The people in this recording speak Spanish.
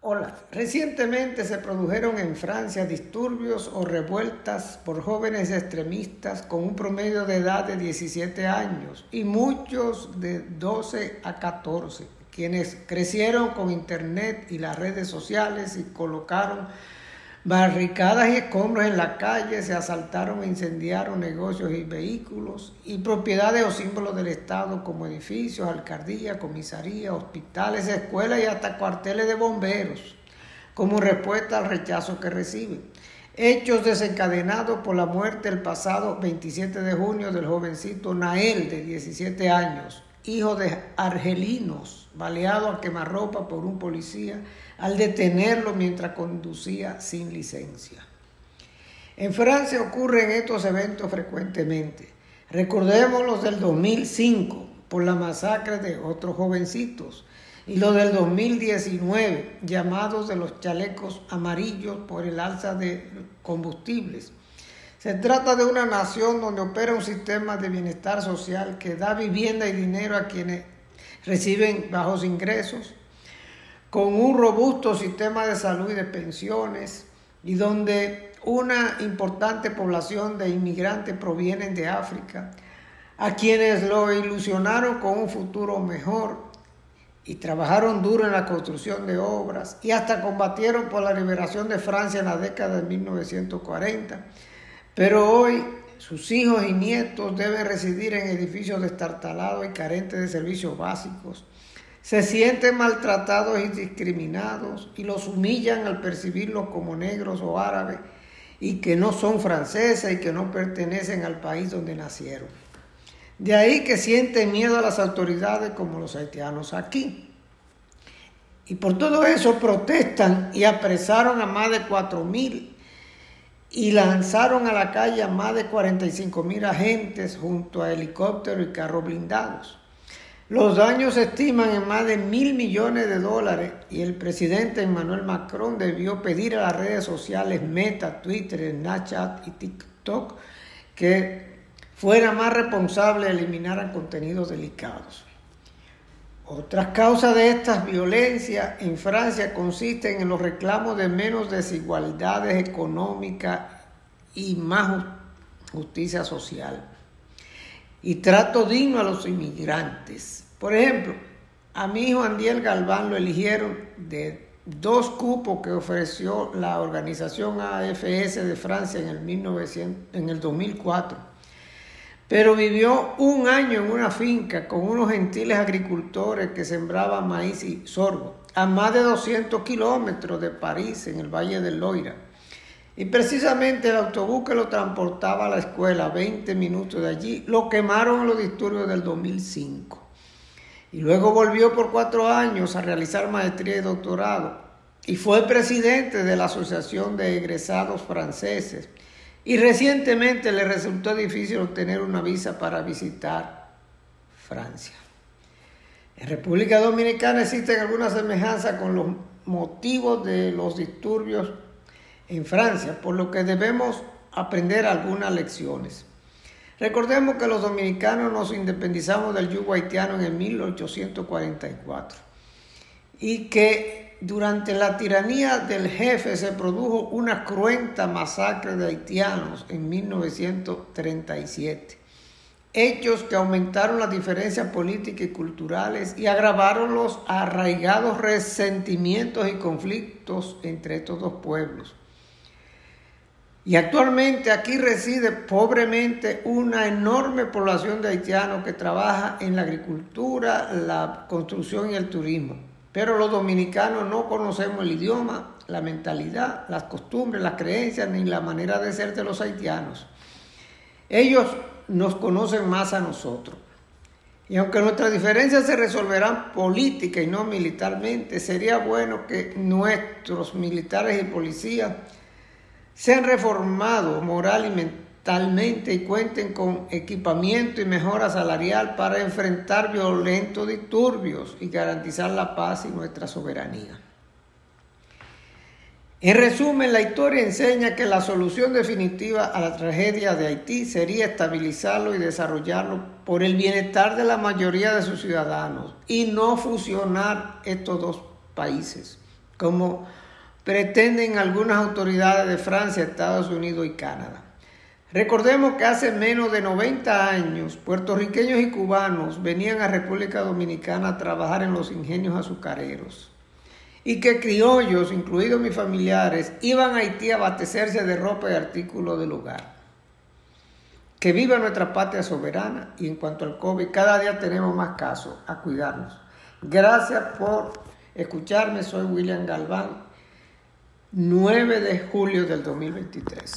Hola. Recientemente se produjeron en Francia disturbios o revueltas por jóvenes extremistas con un promedio de edad de 17 años y muchos de 12 a 14, quienes crecieron con Internet y las redes sociales y colocaron barricadas y escombros en la calle, se asaltaron e incendiaron negocios y vehículos y propiedades o símbolos del Estado como edificios, alcaldías, comisarías, hospitales, escuelas y hasta cuarteles de bomberos, como respuesta al rechazo que reciben. Hechos desencadenados por la muerte el pasado 27 de junio del jovencito Nael de 17 años, hijo de argelinos, baleado a quemarropa por un policía al detenerlo mientras conducía sin licencia. En Francia ocurren estos eventos frecuentemente. Recordemos los del 2005 por la masacre de otros jovencitos y los del 2019 llamados de los chalecos amarillos por el alza de combustibles. Se trata de una nación donde opera un sistema de bienestar social que da vivienda y dinero a quienes reciben bajos ingresos, con un robusto sistema de salud y de pensiones y donde una importante población de inmigrantes provienen de África, a quienes lo ilusionaron con un futuro mejor y trabajaron duro en la construcción de obras y hasta combatieron por la liberación de Francia en la década de 1940. Pero hoy sus hijos y nietos deben residir en edificios destartalados y carentes de servicios básicos se sienten maltratados y discriminados y los humillan al percibirlos como negros o árabes y que no son franceses y que no pertenecen al país donde nacieron. De ahí que sienten miedo a las autoridades como los haitianos aquí. Y por todo eso protestan y apresaron a más de 4.000 y lanzaron a la calle a más de 45.000 agentes junto a helicópteros y carros blindados. Los daños se estiman en más de mil millones de dólares y el presidente Emmanuel Macron debió pedir a las redes sociales Meta, Twitter, Snapchat y TikTok que fuera más responsable eliminaran contenidos delicados. Otras causas de estas violencias en Francia consisten en los reclamos de menos desigualdades económicas y más justicia social y trato digno a los inmigrantes. Por ejemplo, a mi hijo Andiel Galván lo eligieron de dos cupos que ofreció la organización AFS de Francia en el, 1900, en el 2004. Pero vivió un año en una finca con unos gentiles agricultores que sembraban maíz y sorgo, a más de 200 kilómetros de París, en el Valle del Loira. Y precisamente el autobús que lo transportaba a la escuela, 20 minutos de allí, lo quemaron en los disturbios del 2005. Y luego volvió por cuatro años a realizar maestría y doctorado. Y fue presidente de la Asociación de Egresados Franceses. Y recientemente le resultó difícil obtener una visa para visitar Francia. En República Dominicana existen algunas semejanzas con los motivos de los disturbios en Francia, por lo que debemos aprender algunas lecciones. Recordemos que los dominicanos nos independizamos del yugo haitiano en el 1844 y que durante la tiranía del jefe se produjo una cruenta masacre de haitianos en 1937. Hechos que aumentaron las diferencias políticas y culturales y agravaron los arraigados resentimientos y conflictos entre estos dos pueblos. Y actualmente aquí reside pobremente una enorme población de haitianos que trabaja en la agricultura, la construcción y el turismo. Pero los dominicanos no conocemos el idioma, la mentalidad, las costumbres, las creencias ni la manera de ser de los haitianos. Ellos nos conocen más a nosotros. Y aunque nuestras diferencias se resolverán política y no militarmente, sería bueno que nuestros militares y policías sean reformados moral y mentalmente y cuenten con equipamiento y mejora salarial para enfrentar violentos disturbios y garantizar la paz y nuestra soberanía. En resumen, la historia enseña que la solución definitiva a la tragedia de Haití sería estabilizarlo y desarrollarlo por el bienestar de la mayoría de sus ciudadanos y no fusionar estos dos países, como pretenden algunas autoridades de Francia, Estados Unidos y Canadá. Recordemos que hace menos de 90 años, puertorriqueños y cubanos venían a República Dominicana a trabajar en los ingenios azucareros y que criollos, incluidos mis familiares, iban a Haití a abastecerse de ropa y artículos del hogar. Que viva nuestra patria soberana y en cuanto al COVID, cada día tenemos más casos a cuidarnos. Gracias por escucharme, soy William Galván, 9 de julio del 2023.